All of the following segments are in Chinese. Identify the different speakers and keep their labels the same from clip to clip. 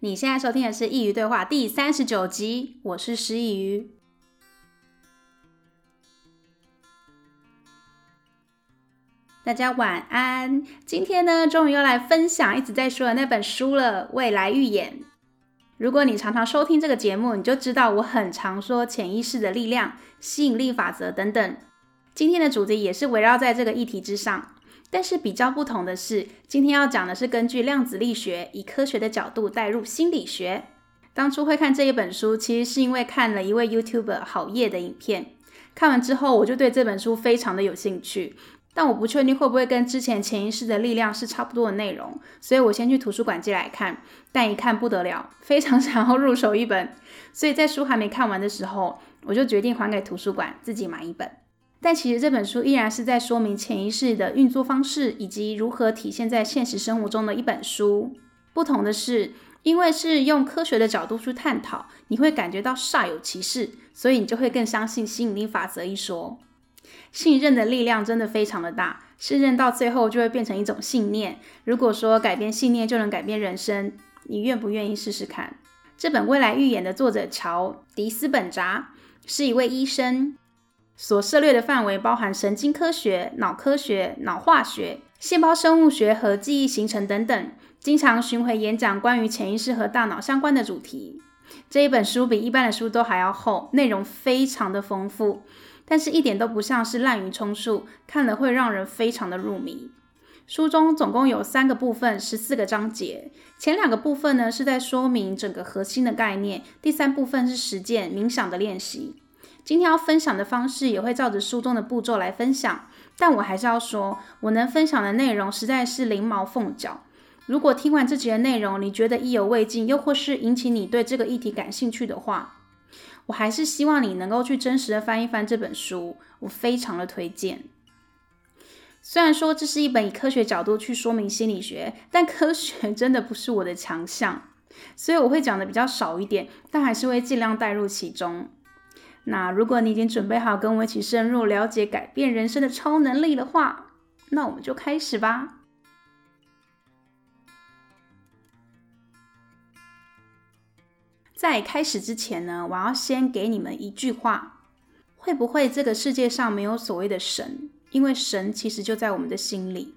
Speaker 1: 你现在收听的是《佾萮对话》第三十九集，我是师佾萮。大家晚安。今天呢，终于要来分享一直在说的那本书了，《未来预言》。如果你常常收听这个节目，你就知道我很常说潜意识的力量、吸引力法则等等。今天的主题也是围绕在这个议题之上。但是比较不同的是，今天要讲的是根据量子力学，以科学的角度带入心理学。当初会看这一本书，其实是因为看了一位 YouTuber 郝叶的影片，看完之后我就对这本书非常的有兴趣。但我不确定会不会跟之前潜意识的力量是差不多的内容，所以我先去图书馆借来看。但一看不得了，非常 想要入手一本，所以在书还没看完的时候，我就决定还给图书馆，自己买一本。但其实这本书依然是在说明潜意识的运作方式，以及如何体现在现实生活中的一本书。不同的是，因为是用科学的角度去探讨，你会感觉到煞有其事，所以你就会更相信吸引力法则一说。信任的力量真的非常的大，信任到最后就会变成一种信念。如果说改变信念就能改变人生，你愿不愿意试试看？这本《未来预言》的作者乔·迪斯本扎是一位医生。所涉猎的范围包含神经科学、脑科学、脑化学、细胞生物学和记忆形成等等，经常巡回演讲关于潜意识和大脑相关的主题。这一本书比一般的书都还要厚，内容非常的丰富，但是一点都不像是滥竽充数，看了会让人非常的入迷。书中总共有三个部分，十四个章节。前两个部分呢是在说明整个核心的概念，第三部分是实践冥想的练习。今天要分享的方式也会照着书中的步骤来分享，但我还是要说，我能分享的内容实在是零毛凤角。如果听完这集的内容，你觉得意犹未尽，又或是引起你对这个议题感兴趣的话，我还是希望你能够去真实的翻一翻这本书，我非常的推荐。虽然说这是一本以科学角度去说明心理学，但科学真的不是我的强项，所以我会讲的比较少一点，但还是会尽量带入其中。那如果你已经准备好跟我一起深入了解改变人生的超能力的话，那我们就开始吧。在开始之前呢，我要先给你们一句话：会不会这个世界上没有所谓的神？因为神其实就在我们的心里。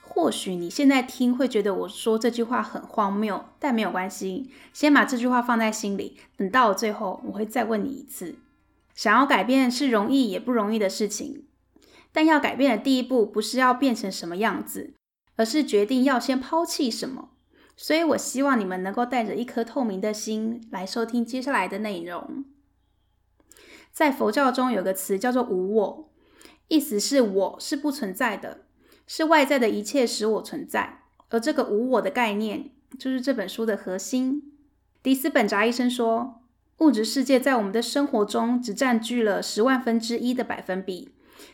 Speaker 1: 或许你现在听会觉得我说这句话很荒谬，但没有关系，先把这句话放在心里，等到了最后我会再问你一次。想要改变是容易也不容易的事情，但要改变的第一步不是要变成什么样子，而是决定要先抛弃什么。所以我希望你们能够带着一颗透明的心来收听接下来的内容。在佛教中有个词叫做无我，意思是我是不存在的，是外在的一切使我存在。而这个无我的概念就是这本书的核心。迪斯本扎医生说，物质世界在我们的生活中只占据了十万分之一的百分比，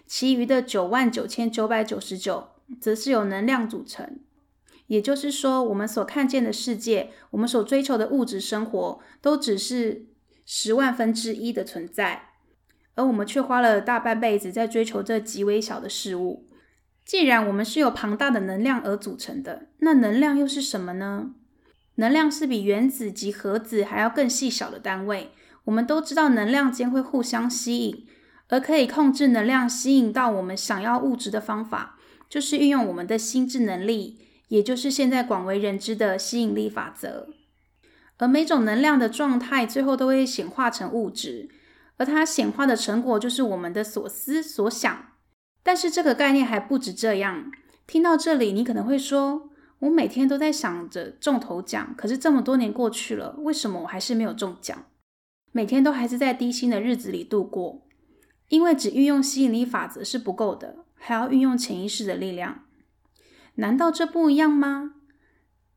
Speaker 1: 其余的九万九千九百九十九则是由能量组成。也就是说，我们所看见的世界，我们所追求的物质生活，都只是十万分之一的存在，而我们却花了大半辈子在追求这极微小的事物。既然我们是由庞大的能量而组成的，那能量又是什么呢？能量是比原子及核子还要更细小的单位。我们都知道，能量间会互相吸引，而可以控制能量吸引到我们想要物质的方法，就是运用我们的心智能力，也就是现在广为人知的吸引力法则。而每种能量的状态，最后都会显化成物质，而它显化的成果就是我们的所思所想。但是这个概念还不止这样。听到这里，你可能会说，我每天都在想着中头奖，可是这么多年过去了，为什么我还是没有中奖？每天都还是在低薪的日子里度过，因为只运用吸引力法则是不够的，还要运用潜意识的力量。难道这不一样吗？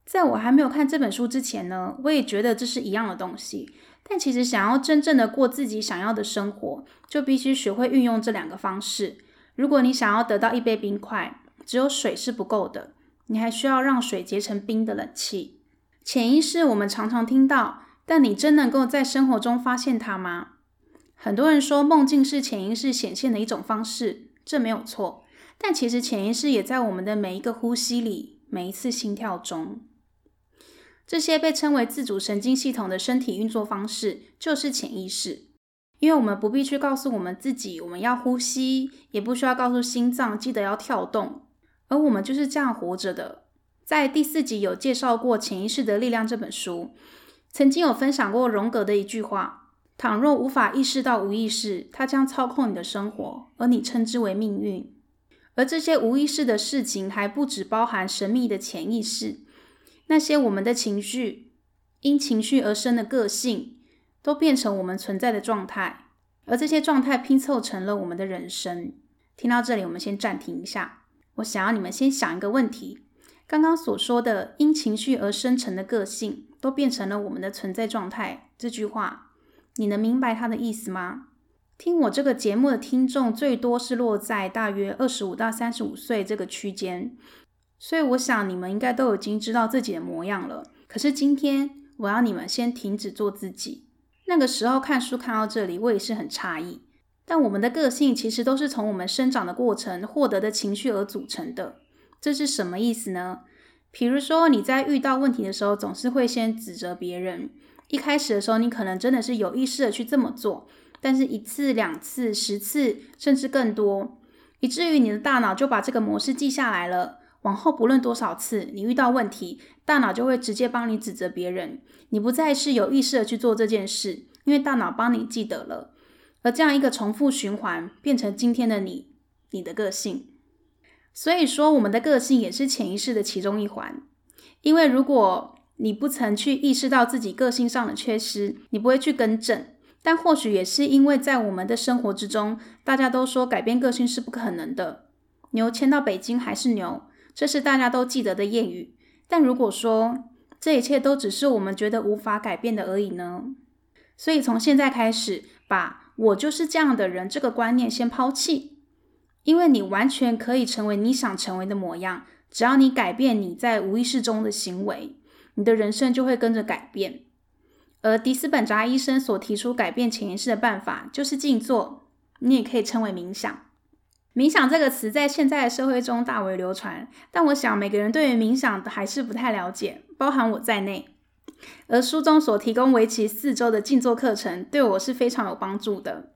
Speaker 1: 在我还没有看这本书之前呢，我也觉得这是一样的东西。但其实想要真正的过自己想要的生活，就必须学会运用这两个方式。如果你想要得到一杯冰块，只有水是不够的。你还需要让水结成冰的冷气。潜意识我们常常听到，但你真能够在生活中发现它吗？很多人说梦境是潜意识显现的一种方式，这没有错。但其实潜意识也在我们的每一个呼吸里，每一次心跳中。这些被称为自主神经系统的身体运作方式，就是潜意识。因为我们不必去告诉我们自己我们要呼吸，也不需要告诉心脏记得要跳动，而我们就是这样活着的。在第四集有介绍过《潜意识的力量》这本书，曾经有分享过荣格的一句话：倘若无法意识到无意识，它将操控你的生活，而你称之为命运。而这些无意识的事情还不只包含神秘的潜意识，那些我们的情绪，因情绪而生的个性，都变成我们存在的状态，而这些状态拼凑成了我们的人生。听到这里，我们先暂停一下，我想要你们先想一个问题。刚刚所说的因情绪而生成的个性，都变成了我们的存在状态。这句话，你能明白它的意思吗？听我这个节目的听众最多是落在大约二十五到三十五岁这个区间，所以我想你们应该都已经知道自己的模样了。可是今天我要你们先停止做自己。那个时候看书看到这里，我也是很诧异。但我们的个性其实都是从我们生长的过程获得的情绪而组成的。这是什么意思呢？比如说，你在遇到问题的时候，总是会先指责别人。一开始的时候，你可能真的是有意识的去这么做，但是一次、两次、十次，甚至更多，以至于你的大脑就把这个模式记下来了。往后不论多少次，你遇到问题，大脑就会直接帮你指责别人。你不再是有意识的去做这件事，因为大脑帮你记得了。而这样一个重复循环，变成今天的你，你的个性。所以说，我们的个性也是潜意识的其中一环。因为如果你不曾去意识到自己个性上的缺失，你不会去更正。但或许也是因为在我们的生活之中，大家都说改变个性是不可能的。牛牵到北京还是牛，这是大家都记得的谚语。但如果说这一切都只是我们觉得无法改变的而已呢？所以从现在开始，把我就是这样的人这个观念先抛弃。因为你完全可以成为你想成为的模样，只要你改变你在无意识中的行为，你的人生就会跟着改变。而迪斯本扎医生所提出改变潜意识的办法，就是静坐，你也可以称为冥想。冥想这个词在现在的社会中大为流传，但我想每个人对于冥想还是不太了解，包含我在内。而书中所提供为期四周的静坐课程，对我是非常有帮助的。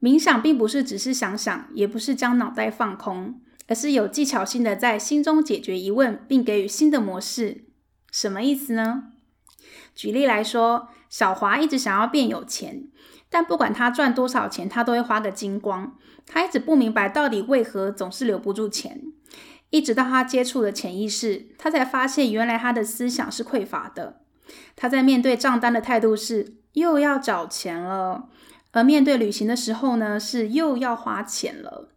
Speaker 1: 冥想并不是只是想想，也不是将脑袋放空，而是有技巧性的在心中解决疑问，并给予新的模式。什么意思呢？举例来说，小华一直想要变有钱，但不管他赚多少钱，他都会花个精光。他一直不明白到底为何总是留不住钱，一直到他接触了潜意识，他才发现原来他的思想是匮乏的。他在面对账单的态度是又要找钱了。而面对旅行的时候呢，是又要花钱了。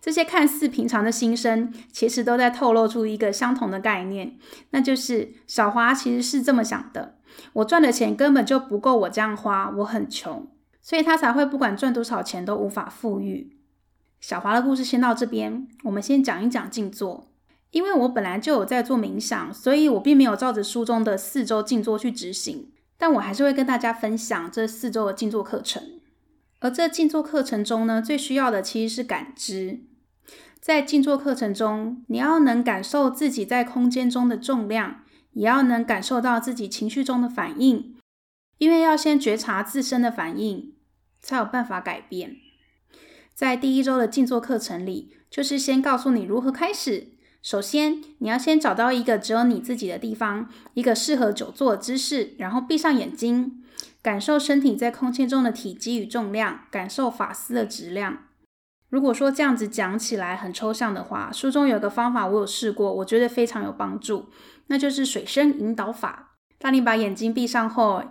Speaker 1: 这些看似平常的心声，其实都在透露出一个相同的概念，那就是小华其实是这么想的：我赚的钱根本就不够我这样花，我很穷，所以他才会不管赚多少钱都无法富裕。小华的故事先到这边，我们先讲一讲静坐。因为我本来就有在做冥想，所以我并没有照着书中的四周静坐去执行。但我还是会跟大家分享这四周的静坐课程，而这静坐课程中呢，最需要的其实是感知。在静坐课程中，你要能感受自己在空间中的重量，也要能感受到自己情绪中的反应，因为要先觉察自身的反应，才有办法改变。在第一周的静坐课程里，就是先告诉你如何开始。首先，你要先找到一个只有你自己的地方，一个适合久坐的姿势，然后闭上眼睛，感受身体在空间中的体积与重量，感受发丝的质量。如果说这样子讲起来很抽象的话，书中有个方法我有试过，我觉得非常有帮助，那就是水声引导法。当你把眼睛闭上后，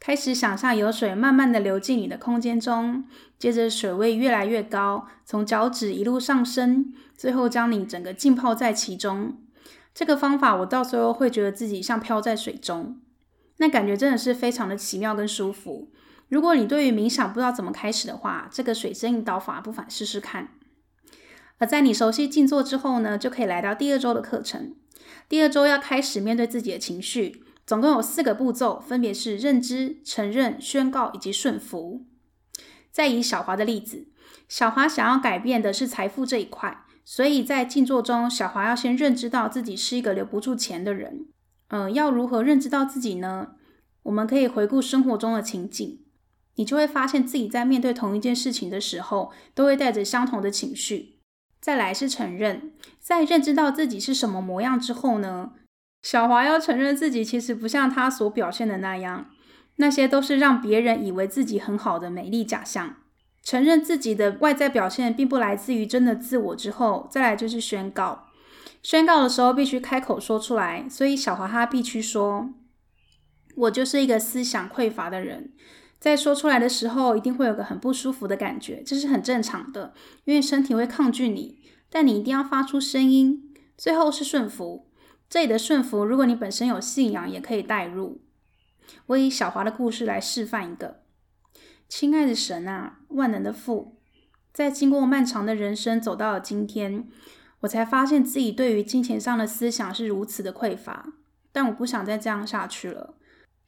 Speaker 1: 开始想象有水慢慢的流进你的空间中，接着水位越来越高，从脚趾一路上升，最后将你整个浸泡在其中。这个方法我到时候会觉得自己像飘在水中，那感觉真的是非常的奇妙跟舒服。如果你对于冥想不知道怎么开始的话，这个水声引导法不妨试试看。而在你熟悉静坐之后呢，就可以来到第二周的课程。第二周要开始面对自己的情绪。总共有四个步骤，分别是认知、承认、宣告以及顺服。再以小华的例子，小华想要改变的是财富这一块，所以在静坐中，小华要先认知到自己是一个留不住钱的人。嗯、要如何认知到自己呢？我们可以回顾生活中的情景，你就会发现自己在面对同一件事情的时候，都会带着相同的情绪。再来是承认，在认知到自己是什么模样之后呢，小华要承认自己其实不像他所表现的那样，那些都是让别人以为自己很好的美丽假象。承认自己的外在表现并不来自于真的自我之后，再来就是宣告。宣告的时候必须开口说出来，所以小华他必须说：“我就是一个思想匮乏的人。”在说出来的时候，一定会有个很不舒服的感觉，这是很正常的，因为身体会抗拒你。但你一定要发出声音。最后是顺服，这里的顺服，如果你本身有信仰，也可以带入。我以小华的故事来示范一个：亲爱的神啊，万能的父，在经过漫长的人生走到了今天。我才发现自己对于金钱上的思想是如此的匮乏，但我不想再这样下去了。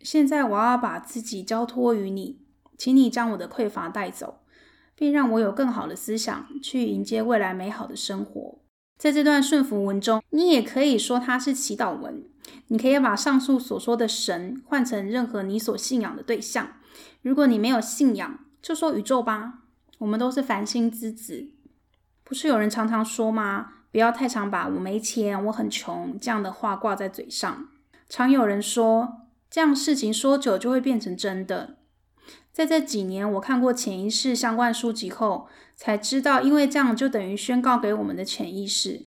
Speaker 1: 现在我要把自己交托于你，请你将我的匮乏带走，并让我有更好的思想去迎接未来美好的生活。在这段顺服文中，你也可以说它是祈祷文。你可以把上述所说的神换成任何你所信仰的对象。如果你没有信仰，就说宇宙吧。我们都是繁星之子。不是有人常常说吗？不要太常把“我没钱”“我很穷”这样的话挂在嘴上。常有人说，这样事情说久就会变成真的。在这几年，我看过潜意识相关书籍后，才知道，因为这样就等于宣告给我们的潜意识，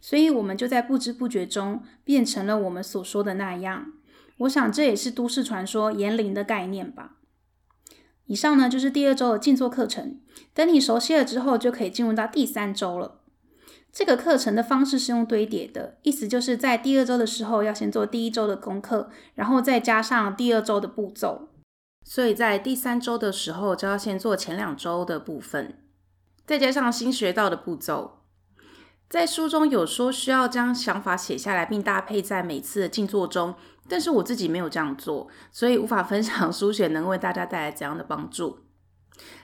Speaker 1: 所以我们就在不知不觉中变成了我们所说的那样。我想这也是都市传说言灵的概念吧。以上呢，就是第二周的静坐课程。等你熟悉了之后，就可以进入到第三周了。这个课程的方式是用堆叠的，意思就是在第二周的时候要先做第一周的功课，然后再加上第二周的步骤。所以在第三周的时候就要先做前两周的部分，再加上新学到的步骤。在书中有说需要将想法写下来，并搭配在每次的静坐中，但是我自己没有这样做，所以无法分享书写能为大家带来怎样的帮助。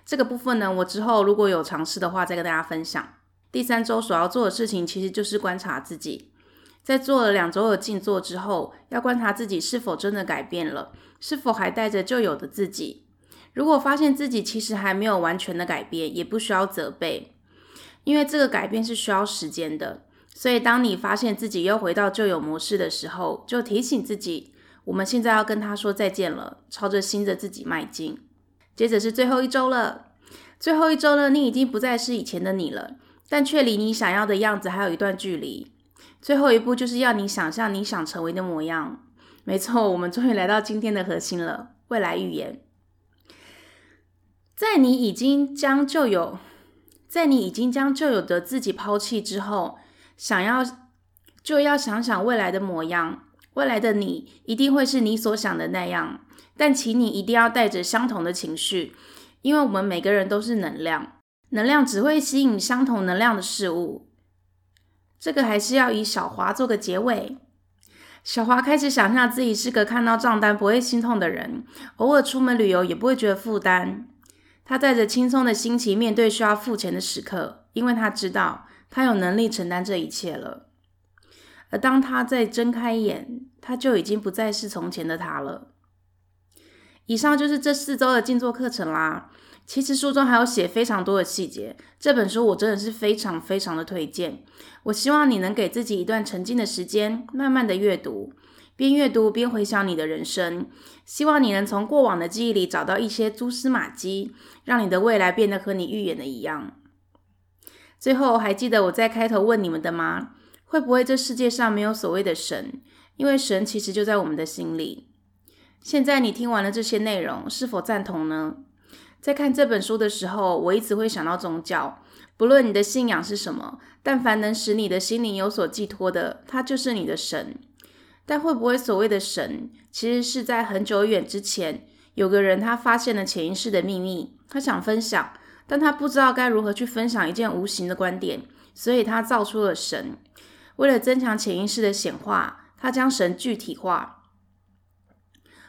Speaker 1: 这个部分呢，我之后如果有尝试的话，再跟大家分享。第三周所要做的事情，其实就是观察自己。在做了两周的静坐之后，要观察自己是否真的改变了，是否还带着旧有的自己。如果发现自己其实还没有完全的改变，也不需要责备，因为这个改变是需要时间的。所以，当你发现自己又回到旧有模式的时候，就提醒自己，我们现在要跟他说再见了，朝着新的自己迈进。接着是最后一周了，最后一周呢，你已经不再是以前的你了。但却离你想要的样子还有一段距离。最后一步就是要你想象你想成为的模样。没错，我们终于来到今天的核心了——未来预言。在你已经将旧有，在你已经将旧有的自己抛弃之后，想要就要想想未来的模样。未来的你一定会是你所想的那样，但请你一定要带着相同的情绪，因为我们每个人都是能量。能量只会吸引相同能量的事物。这个还是要以小华做个结尾。小华开始想象自己是个看到账单不会心痛的人，偶尔出门旅游也不会觉得负担。他带着轻松的心情面对需要付钱的时刻，因为他知道他有能力承担这一切了。而当他再睁开眼，他就已经不再是从前的他了。以上就是这四周的静坐课程啦。其实书中还有写非常多的细节，这本书我真的是非常非常的推荐。我希望你能给自己一段沉静的时间，慢慢的阅读，边阅读边回想你的人生。希望你能从过往的记忆里找到一些蛛丝马迹，让你的未来变得和你预言的一样。最后，还记得我在开头问你们的吗？会不会这世界上没有所谓的神？因为神其实就在我们的心里。现在你听完了这些内容，是否赞同呢？在看这本书的时候，我一直会想到宗教。不论你的信仰是什么，但凡能使你的心灵有所寄托的，它就是你的神。但会不会所谓的神，其实是在很久远之前，有个人他发现了潜意识的秘密，他想分享，但他不知道该如何去分享一件无形的观点，所以他造出了神。为了增强潜意识的显化，他将神具体化。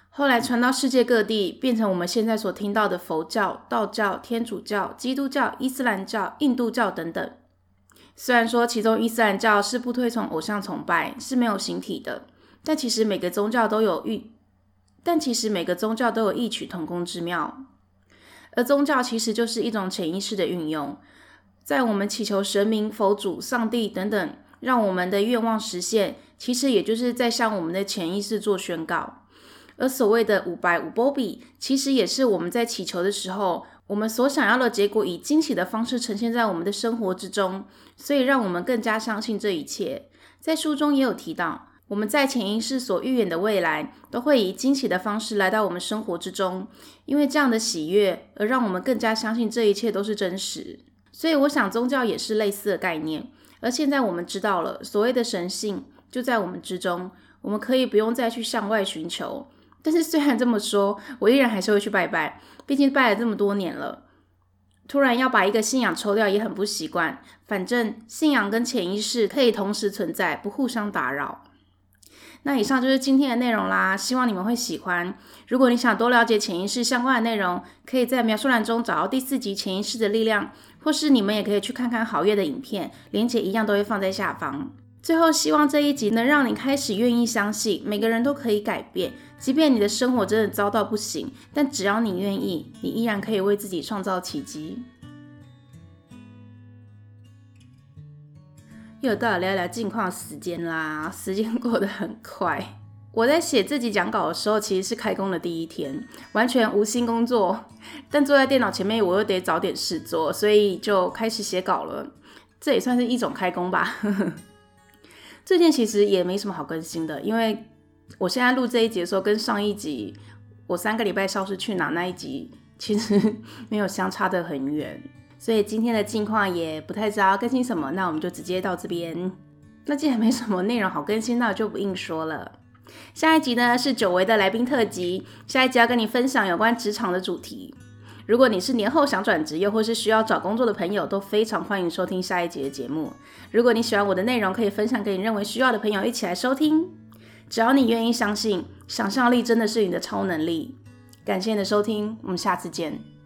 Speaker 1: 后来传到世界各地，变成我们现在所听到的佛教、道教、天主教、基督教、伊斯兰教、印度教等等。虽然说其中伊斯兰教是不推崇偶像崇拜，是没有形体的，但其实每个宗教都有异，但其实每个宗教都有异曲同工之妙。而宗教其实就是一种潜意识的运用，在我们祈求神明、佛祖、上帝等等，让我们的愿望实现，其实也就是在向我们的潜意识做宣告。而所谓的五拜五波比，其实也是我们在祈求的时候，我们所想要的结果以惊喜的方式呈现在我们的生活之中，所以让我们更加相信这一切。在书中也有提到，我们在潜意识所预言的未来，都会以惊喜的方式来到我们生活之中，因为这样的喜悦，而让我们更加相信这一切都是真实。所以，我想宗教也是类似的概念。而现在我们知道了，所谓的神性就在我们之中，我们可以不用再去向外寻求。但是虽然这么说，我依然还是会去拜拜。毕竟拜了这么多年了，突然要把一个信仰抽掉也很不习惯。反正信仰跟潜意识可以同时存在，不互相打扰。那以上就是今天的内容啦，希望你们会喜欢。如果你想多了解潜意识相关的内容，可以在描述栏中找到第四集《潜意识的力量》，或是你们也可以去看看好月的影片，连结一样都会放在下方。最后，希望这一集能让你开始愿意相信，每个人都可以改变。即便你的生活真的糟到不行，但只要你愿意，你依然可以为自己创造奇迹。又到了聊聊近况时间啦，时间过得很快。我在写这集讲稿的时候，其实是开工的第一天，完全无心工作，但坐在电脑前面，我又得找点事做，所以就开始写稿了。这也算是一种开工吧。最近其实也没什么好更新的，因为我现在录这一集的时候，跟上一集我三个礼拜消失去哪那一集其实没有相差得很远，所以今天的近况也不太知道更新什么，那我们就直接到这边。那既然没什么内容好更新，那我就不硬说了。下一集呢是久违的来宾特辑，下一集要跟你分享有关职场的主题。如果你是年后想转职，又或是需要找工作的朋友，都非常欢迎收听下一集的节目。如果你喜欢我的内容，可以分享给你认为需要的朋友一起来收听。只要你愿意相信，想象力真的是你的超能力。感谢你的收听，我们下次见。